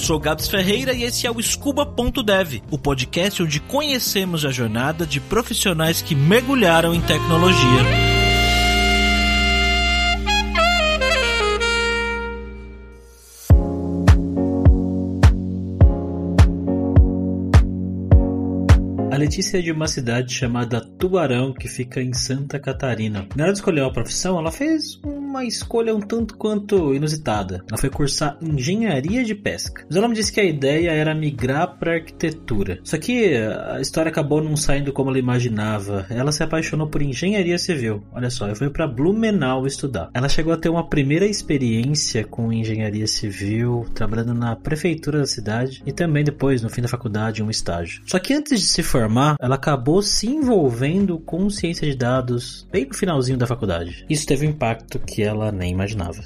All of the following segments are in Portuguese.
sou Gabs Ferreira e esse é o Scuba.dev, o podcast onde conhecemos a jornada de profissionais que mergulharam em tecnologia. Letícia é de uma cidade chamada Tubarão, que fica em Santa Catarina. Na hora de escolher uma profissão, ela fez uma escolha um tanto quanto inusitada. Ela foi cursar engenharia de pesca. Mas ela me disse que a ideia era migrar para arquitetura. Só que a história acabou não saindo como ela imaginava. Ela se apaixonou por engenharia civil. Olha só, eu fui para Blumenau estudar. Ela chegou a ter uma primeira experiência com engenharia civil, trabalhando na prefeitura da cidade e também depois, no fim da faculdade, um estágio. Só que antes de se formar, ela acabou se envolvendo com ciência de dados bem no finalzinho da faculdade. Isso teve um impacto que ela nem imaginava.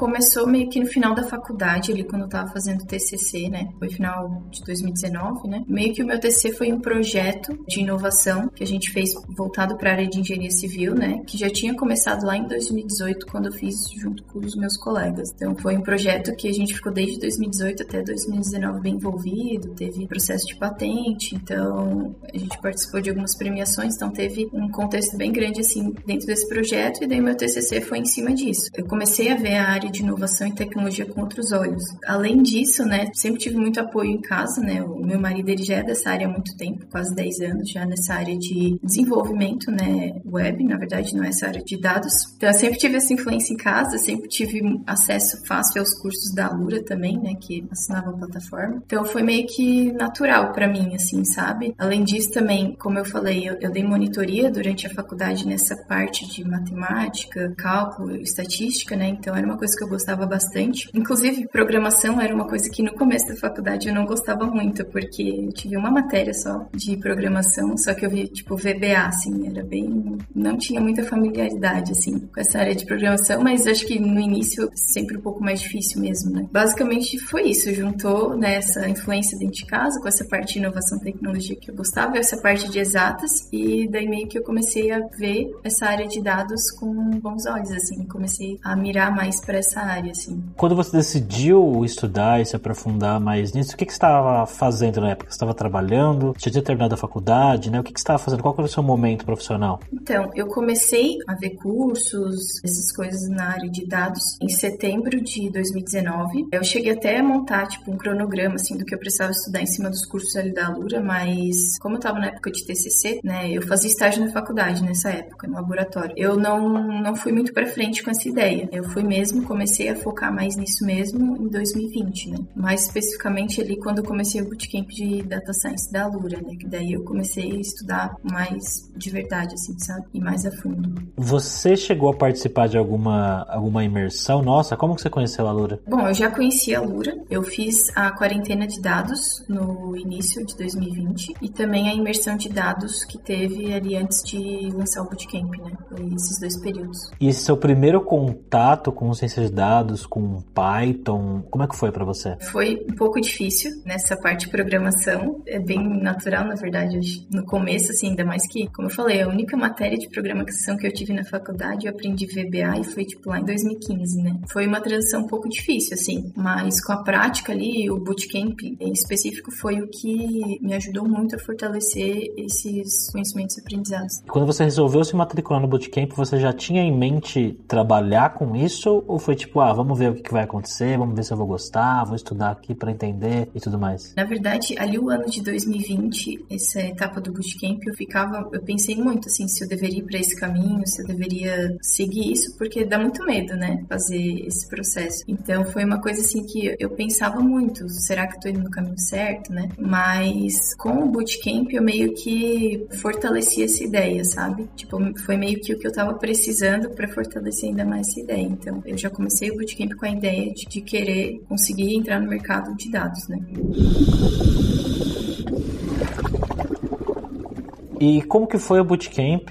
Começou meio que no final da faculdade, ali quando eu tava fazendo TCC, né? Foi final de 2019, né? Meio que o meu TCC foi um projeto de inovação que a gente fez voltado para a área de engenharia civil, né? Que já tinha começado lá em 2018, quando eu fiz junto com os meus colegas. Então foi um projeto que a gente ficou desde 2018 até 2019 bem envolvido, teve processo de patente, então a gente participou de algumas premiações, então teve um contexto bem grande assim dentro desse projeto e daí meu TCC foi em cima disso. Eu comecei a ver a área de inovação e tecnologia com outros olhos. Além disso, né, sempre tive muito apoio em casa, né, o meu marido ele já é dessa área há muito tempo, quase 10 anos já nessa área de desenvolvimento, né, web, na verdade não é essa área de dados. Então eu sempre tive essa influência em casa, sempre tive acesso fácil aos cursos da Alura também, né, que assinava a plataforma. Então foi meio que natural para mim, assim, sabe? Além disso também, como eu falei, eu, eu dei monitoria durante a faculdade nessa parte de matemática, cálculo, estatística, né? Então era uma coisa que eu gostava bastante. Inclusive, programação era uma coisa que no começo da faculdade eu não gostava muito, porque eu tive uma matéria só de programação, só que eu vi, tipo, VBA, assim, era bem. Não tinha muita familiaridade, assim, com essa área de programação, mas acho que no início sempre um pouco mais difícil mesmo, né? Basicamente foi isso, juntou né, influência dentro de casa com essa parte de inovação e tecnologia que eu gostava, essa parte de exatas, e daí meio que eu comecei a ver essa área de dados com bons olhos, assim, comecei a mirar mais para essa área, assim. Quando você decidiu estudar e se aprofundar mais nisso, o que, que você estava fazendo na época? Você estava trabalhando? Você tinha terminado a faculdade, né? O que, que você estava fazendo? Qual era o seu momento profissional? Então, eu comecei a ver cursos, essas coisas na área de dados em setembro de 2019. Eu cheguei até a montar, tipo, um cronograma, assim, do que eu precisava estudar em cima dos cursos ali da Alura, mas como eu estava na época de TCC, né, eu fazia estágio na faculdade nessa época, no laboratório. Eu não, não fui muito para frente com essa ideia. Eu fui mesmo comecei a focar mais nisso mesmo em 2020, né? Mais especificamente ali quando eu comecei o bootcamp de Data Science da Alura, né? Que daí eu comecei a estudar mais de verdade, assim, sabe? E mais a fundo. Você chegou a participar de alguma, alguma imersão? Nossa, como que você conheceu a Alura? Bom, eu já conheci a Alura. Eu fiz a quarentena de dados no início de 2020 e também a imersão de dados que teve ali antes de lançar o bootcamp, né? Foi esses dois períodos. E seu primeiro contato com ciência de dados com Python? Como é que foi para você? Foi um pouco difícil nessa parte de programação. É bem natural, na verdade, no começo, assim, ainda mais que, como eu falei, a única matéria de programação que eu tive na faculdade, eu aprendi VBA e foi, tipo, lá em 2015, né? Foi uma transição um pouco difícil, assim, mas com a prática ali, o bootcamp em específico foi o que me ajudou muito a fortalecer esses conhecimentos aprendizados. Quando você resolveu se matricular no bootcamp, você já tinha em mente trabalhar com isso ou foi tipo, ah, vamos ver o que vai acontecer, vamos ver se eu vou gostar, vou estudar aqui para entender e tudo mais? Na verdade, ali o ano de 2020, essa etapa do bootcamp, eu ficava, eu pensei muito assim, se eu deveria ir para esse caminho, se eu deveria seguir isso, porque dá muito medo, né, fazer esse processo. Então foi uma coisa assim que eu pensava muito, será que eu tô indo no caminho certo, né? Mas com o bootcamp eu meio que fortaleci essa ideia, sabe? Tipo, foi meio que o que eu tava precisando para fortalecer ainda mais essa ideia. Então, eu já comecei o bootcamp com a ideia de, de querer conseguir entrar no mercado de dados, né? E como que foi o bootcamp,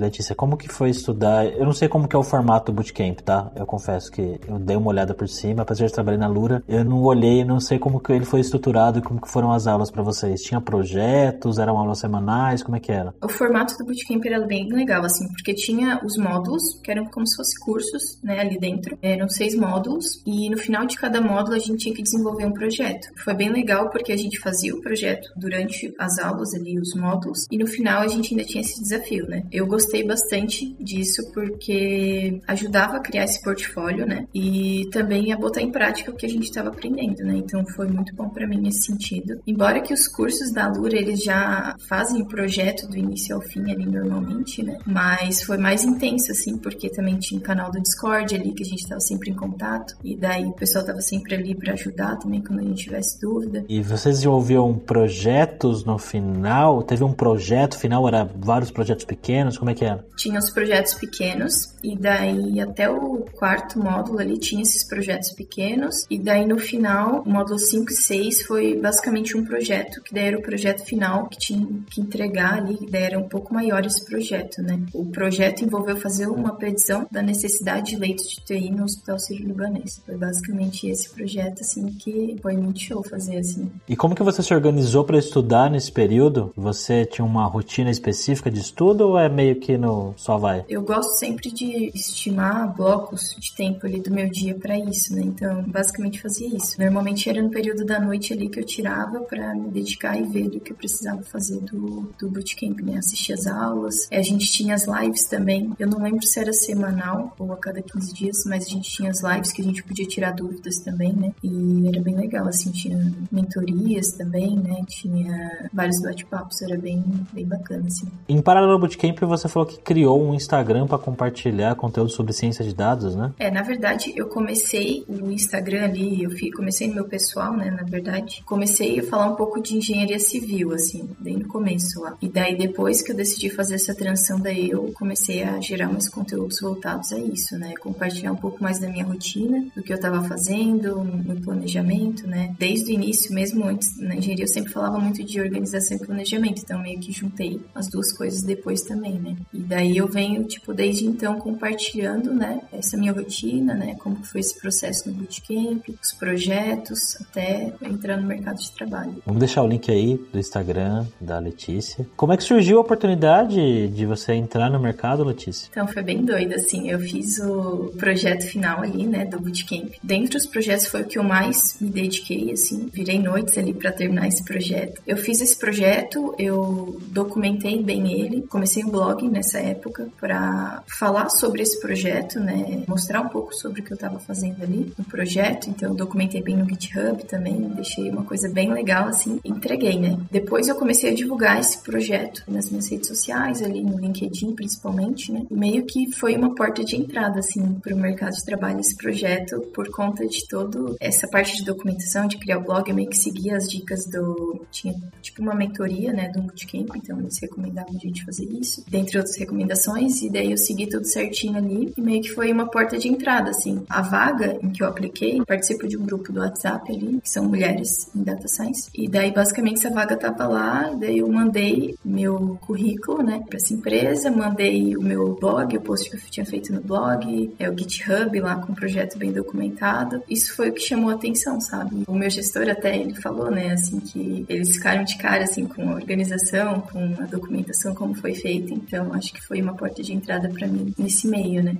Letícia? Como que foi estudar? Eu não sei como que é o formato do bootcamp, tá? Eu confesso que eu dei uma olhada por cima, apesar de trabalhar na Lura, eu não olhei, não sei como que ele foi estruturado e como que foram as aulas para vocês. Tinha projetos, eram aulas semanais, como é que era? O formato do bootcamp era bem legal, assim, porque tinha os módulos, que eram como se fossem cursos, né, ali dentro. Eram seis módulos, e no final de cada módulo a gente tinha que desenvolver um projeto. Foi bem legal porque a gente fazia o projeto durante as aulas ali, os módulos, e no final a gente ainda tinha esse desafio, né? Eu gostei bastante disso porque ajudava a criar esse portfólio, né? E também a botar em prática o que a gente estava aprendendo, né? Então foi muito bom para mim nesse sentido. Embora que os cursos da Lura eles já fazem o projeto do início ao fim ali normalmente, né? Mas foi mais intenso assim, porque também tinha um canal do Discord ali que a gente estava sempre em contato e daí o pessoal estava sempre ali para ajudar também quando a gente tivesse dúvida. E vocês desenvolviam projetos no final? Teve um projeto final, era vários projetos pequenos, como é que era? Tinha os projetos pequenos e daí até o quarto módulo ali tinha esses projetos pequenos e daí no final, o módulo 5 e 6 foi basicamente um projeto, que daí era o projeto final que tinha que entregar ali, que daí era um pouco maior esse projeto, né? O projeto envolveu fazer uma predição da necessidade de leitos de TI no Hospital Sírio-Libanês. Foi basicamente esse projeto, assim, que foi muito show fazer, assim. E como que você se organizou para estudar nesse período? Você tinha uma rotina específica de estudo ou é meio que no só vai? Eu gosto sempre de estimar blocos de tempo ali do meu dia para isso, né? Então, basicamente fazia isso. Normalmente era no período da noite ali que eu tirava para me dedicar e ver o que eu precisava fazer do, do bootcamp, né? Assistir as aulas. A gente tinha as lives também. Eu não lembro se era semanal ou a cada 15 dias, mas a gente tinha as lives que a gente podia tirar dúvidas também, né? E era bem legal, assim, tinha mentorias também, né? Tinha vários bate-papos, era bem, bem bacana, assim. Em paralelo ao Bootcamp, você falou que criou um Instagram para compartilhar conteúdo sobre ciência de dados, né? É, na verdade, eu comecei o Instagram ali, eu comecei no meu pessoal, né, na verdade. Comecei a falar um pouco de engenharia civil, assim, bem no começo lá. E daí, depois que eu decidi fazer essa transição, daí eu comecei a gerar mais conteúdos voltados a isso, né? Compartilhar um pouco mais da minha rotina, do que eu estava fazendo, no planejamento, né? Desde o início, mesmo antes na engenharia, eu sempre falava muito de organização e planejamento, então meio que juntei as duas coisas depois também, né? E daí eu venho, tipo, desde então compartilhando, né, essa minha rotina, né, como foi esse processo no bootcamp, os projetos, até entrar no mercado de trabalho. Vamos deixar o link aí do Instagram da Letícia. Como é que surgiu a oportunidade de você entrar no mercado, Letícia? Então foi bem doido, assim, eu fiz o projeto final ali, né, do bootcamp. Dentre os projetos foi o que eu mais me dediquei, assim, virei noites ali para terminar esse projeto. Eu fiz esse projeto, eu documentei bem ele, comecei um blog nessa época para falar sobre esse projeto, né, mostrar um pouco sobre o que eu estava fazendo ali no projeto. Então eu documentei bem no GitHub também, deixei uma coisa bem legal assim, entreguei, né. Depois eu comecei a divulgar esse projeto nas minhas redes sociais, ali no LinkedIn principalmente, né. Meio que foi uma porta de entrada assim para o mercado de trabalho esse projeto por conta de todo essa parte de documentação, de criar o blog, eu meio que seguia as dicas do tinha tipo uma mentoria, né, do bootcamp, então eles recomendavam a gente fazer isso, dentre outras recomendações, e daí eu segui tudo certinho ali e meio que foi uma porta de entrada, assim. A vaga em que eu apliquei, participo de um grupo do WhatsApp ali, que são mulheres em Data Science, e daí basicamente essa vaga tava lá, daí eu mandei meu currículo, né, pra essa empresa, mandei o meu blog, o post que eu tinha feito no blog, é o GitHub lá com o projeto bem documentado. Isso foi o que chamou a atenção, sabe? O meu gestor até ele falou, né, assim, que eles ficaram de cara, assim, com a organização, com a documentação, como foi feita. Então, acho que foi uma porta de entrada para mim nesse meio, né?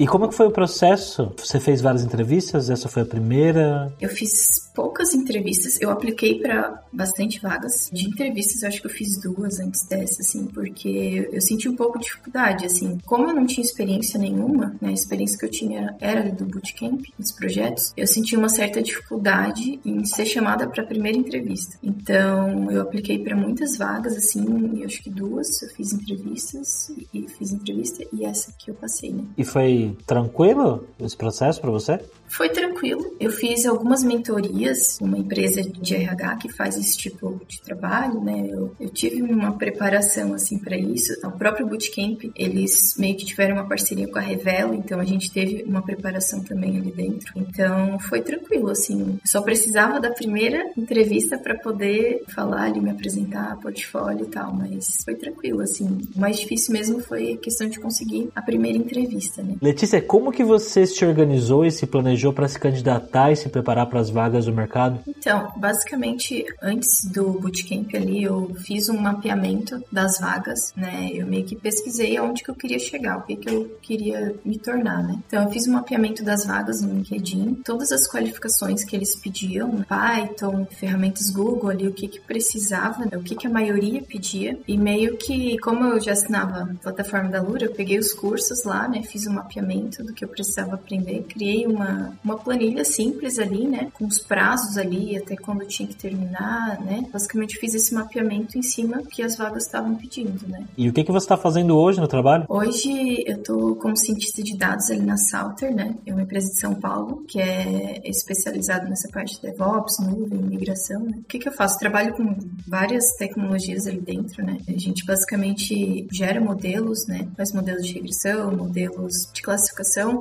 E como é que foi o processo? Você fez várias entrevistas? Essa foi a primeira? Eu fiz poucas entrevistas. Eu apliquei para bastante vagas. De entrevistas, eu acho que eu fiz duas antes dessa, assim, porque eu senti um pouco de dificuldade, assim. Como eu não tinha experiência nenhuma, né, a experiência que eu tinha era do bootcamp, dos projetos, eu senti uma certa dificuldade em ser chamada para a primeira entrevista. Então, eu apliquei para muitas vagas, assim, eu acho que duas eu fiz entrevistas e fiz entrevista e essa que eu passei, né? E foi Foi tranquilo esse processo para você? Foi tranquilo. Eu fiz algumas mentorias, uma empresa de RH que faz esse tipo de trabalho, né? Eu, eu tive uma preparação assim para isso. O próprio bootcamp, eles meio que tiveram uma parceria com a Revelo, então a gente teve uma preparação também ali dentro. Então foi tranquilo, assim. só precisava da primeira entrevista para poder falar ali, me apresentar, portfólio e tal, mas foi tranquilo, assim. O mais difícil mesmo foi a questão de conseguir a primeira entrevista, né? Letícia, como que você se organizou e se planejou para se candidatar e se preparar para as vagas do mercado? Então, basicamente, antes do bootcamp ali, eu fiz um mapeamento das vagas, né? Eu meio que pesquisei aonde que eu queria chegar, o que que eu queria me tornar, né? Então, eu fiz um mapeamento das vagas no LinkedIn, todas as qualificações que eles pediam, Python, ferramentas Google ali, o que que precisava, o que que a maioria pedia, e meio que, como eu já assinava a plataforma da Lura, eu peguei os cursos lá, né? Fiz um mapeamento do que eu precisava aprender, criei uma uma, planilha simples ali, né? Com os prazos ali, até quando tinha que terminar, né? Basicamente fiz esse mapeamento em cima que as vagas estavam pedindo, né? E o que, que você está fazendo hoje no trabalho? Hoje eu tô como cientista de dados ali na Salter, né? É uma empresa de São Paulo que é especializada nessa parte de DevOps, nuvem, migração, né? O que, que eu faço? trabalho com várias tecnologias ali dentro, né? A gente basicamente gera modelos, né? Faz modelos de regressão, modelos de classificação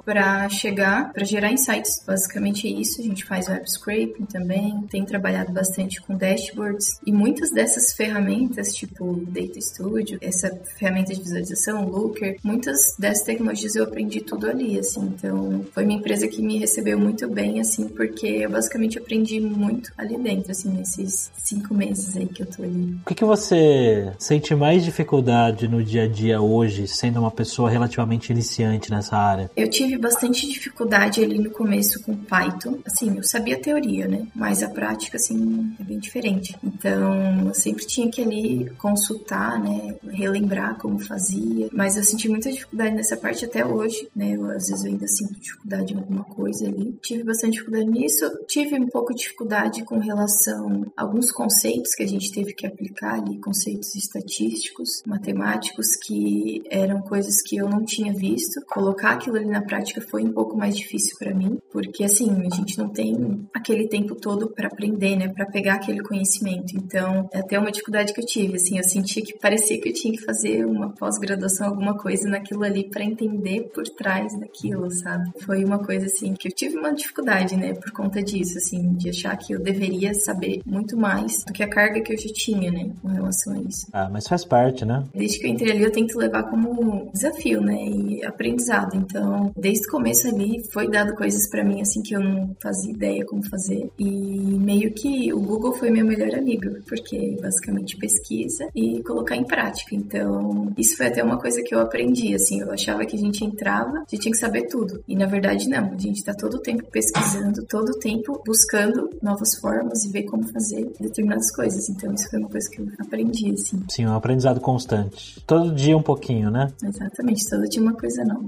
para chegar, para gerar insights basicamente é isso. A gente faz web scraping também, tem trabalhado bastante com dashboards e muitas dessas ferramentas, tipo Data Studio, essa ferramenta de visualização, Looker, muitas dessas tecnologias eu aprendi tudo ali, assim. Então, foi uma empresa que me recebeu muito bem, assim, porque eu basicamente aprendi muito ali dentro, assim, nesses cinco meses aí que eu tô ali. O que, que você sente mais dificuldade no dia a dia hoje, sendo uma pessoa relativamente iniciante nessa área? Eu tive bastante dificuldade ali no começo com Python, assim, eu sabia a teoria, né? Mas a prática, assim, é bem diferente. Então, eu sempre tinha que ali consultar, né? Relembrar como fazia. Mas eu senti muita dificuldade nessa parte até hoje, né? Eu, às vezes eu ainda sinto dificuldade em alguma coisa ali. Tive bastante dificuldade nisso. Tive um pouco de dificuldade com relação a alguns conceitos que a gente teve que aplicar ali, conceitos estatísticos, matemáticos, que eram coisas que eu não tinha visto. Colocar aquilo ali na prática foi um pouco mais difícil para mim porque assim, a gente não tem aquele tempo todo para aprender, né, para pegar aquele conhecimento. Então, é até uma dificuldade que eu tive, assim, eu senti que parecia que eu tinha que fazer uma pós-graduação, alguma coisa naquilo ali para entender por trás daquilo, sabe? Foi uma coisa assim que eu tive uma dificuldade, né, por conta disso, assim, de achar que eu deveria saber muito mais do que a carga que eu já tinha, né, com relação a isso. Ah, mas faz parte, né? Desde que eu entrei ali, eu tento levar como desafio, né, e aprendizado. Então, desde o começo ali foi dado coisas para mim assim que eu não fazia ideia como fazer. E meio que o Google foi meu melhor amigo, porque basicamente pesquisa e colocar em prática. Então, isso foi até uma coisa que eu aprendi, assim, eu achava que a gente entrava, a gente tinha que saber tudo. E na verdade não, a gente tá todo o tempo pesquisando, todo o tempo buscando novas formas e ver como fazer determinadas coisas. Então, isso foi uma coisa que eu aprendi, assim. Sim, um aprendizado constante. Todo dia um pouquinho, né? Exatamente, todo dia uma coisa nova.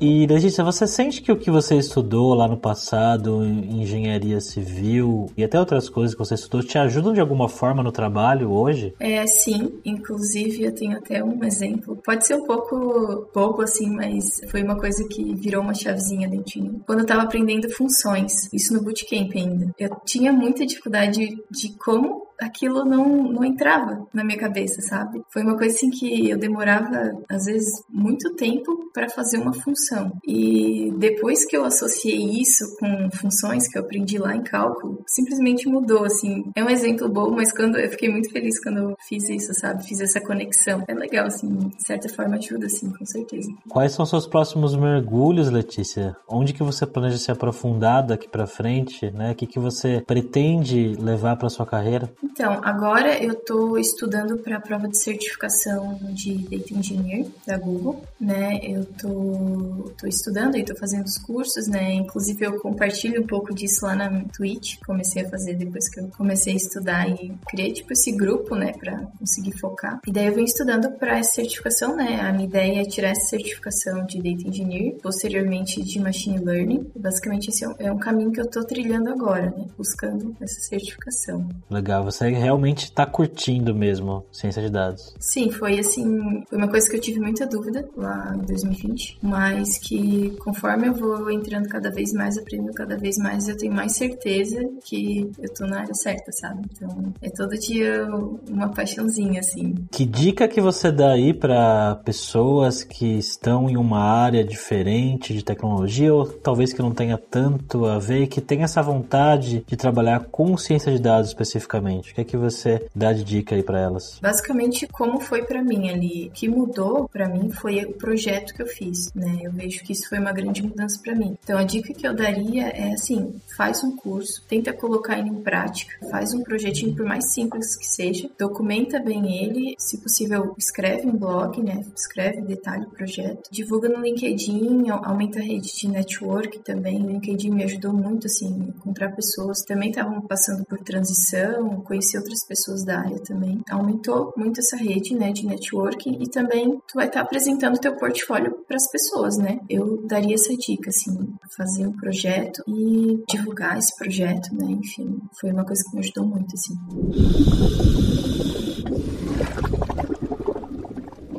E Letícia, você sente que o que você estudou lá no passado, em engenharia civil e até outras coisas que você estudou, te ajudam de alguma forma no trabalho hoje? É, sim. Inclusive, eu tenho até um exemplo. Pode ser um pouco pouco assim, mas foi uma coisa que virou uma chavezinha dentro de mim. Quando eu tava aprendendo funções, isso no bootcamp ainda, eu tinha muita dificuldade de como aquilo não, não entrava na minha cabeça, sabe? Foi uma coisa assim que eu demorava, às vezes, muito tempo para fazer uma função. E depois que eu associei isso com funções que eu aprendi lá em cálculo, simplesmente mudou, assim. É um exemplo bom, mas quando eu fiquei muito feliz quando eu fiz isso, sabe? Fiz essa conexão. É legal, assim, de certa forma ajuda, assim, com certeza. Quais são seus próximos mergulhos, Letícia? Onde que você planeja se aprofundar daqui para frente, né? O que que você pretende levar para sua carreira? Então, agora eu estou estudando para a prova de certificação de Data Engineer da Google, né? Eu tô estudando e tô fazendo os cursos, né? Inclusive eu compartilho um pouco disso lá na Twitch, comecei a fazer depois que eu comecei a estudar e criei tipo esse grupo, né, para conseguir focar. E daí eu venho estudando para essa certificação, né? A minha ideia é tirar essa certificação de Data Engineer, posteriormente de Machine Learning. Basicamente esse é um, é um caminho que eu tô trilhando agora, né? Buscando essa certificação. Legal, você Você realmente está curtindo mesmo ciência de dados. Sim, foi assim, foi uma coisa que eu tive muita dúvida lá em 2020, mas que conforme eu vou entrando cada vez mais, aprendendo cada vez mais, eu tenho mais certeza que eu tô na área certa, sabe? Então, é todo dia uma paixãozinha assim. Que dica que você dá aí para pessoas que estão em uma área diferente de tecnologia ou talvez que não tenha tanto a ver e que tem essa vontade de trabalhar com ciência de dados especificamente? O que é que você dá de dica aí para elas? Basicamente, como foi para mim ali, o que mudou para mim foi o projeto que eu fiz, né? Eu vejo que isso foi uma grande mudança para mim. Então, a dica que eu daria é assim, faz um curso, tenta colocar ele em prática, faz um projetinho por mais simples que seja, documenta bem ele, se possível, escreve um blog, né? Escreve, detalhe o projeto, divulga no LinkedIn, aumenta a rede de network também. O LinkedIn me ajudou muito assim, encontrar pessoas que também estavam passando por transição, conhecer outras pessoas da área também. Aumentou muito essa rede, né, de networking e também tu vai estar apresentando teu portfólio para as pessoas, né? Eu daria essa dica assim, fazer um projeto e divulgar esse projeto, né? Enfim, foi uma coisa que me ajudou muito assim.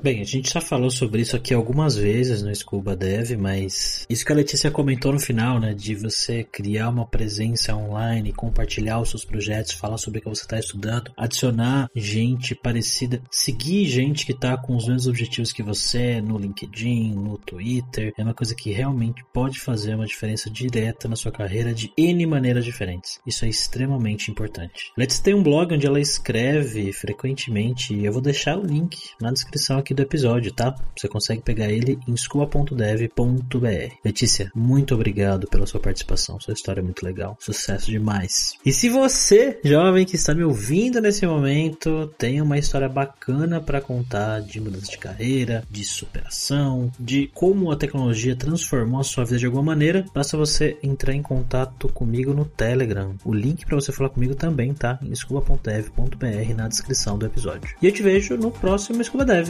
Bem, a gente já falou sobre isso aqui algumas vezes no Scuba Dev, mas isso que a Letícia comentou no final, né, de você criar uma presença online, compartilhar os seus projetos, falar sobre o que você está estudando, adicionar gente parecida, seguir gente que está com os mesmos objetivos que você no LinkedIn, no Twitter, é uma coisa que realmente pode fazer uma diferença direta na sua carreira de N maneiras diferentes. Isso é extremamente importante. Letícia tem um blog onde ela escreve frequentemente eu vou deixar o link na descrição aqui aqui do episódio, tá? Você consegue pegar ele em scuba.dev.br. Letícia, muito obrigado pela sua participação. Sua história é muito legal. Sucesso demais. E se você, jovem que está me ouvindo nesse momento, tem uma história bacana para contar de mudança de carreira, de superação, de como a tecnologia transformou a sua vida de alguma maneira, basta você entrar em contato comigo no Telegram. O link para você falar comigo também tá em scuba.dev.br na descrição do episódio. E eu te vejo no próximo Scuba Dev.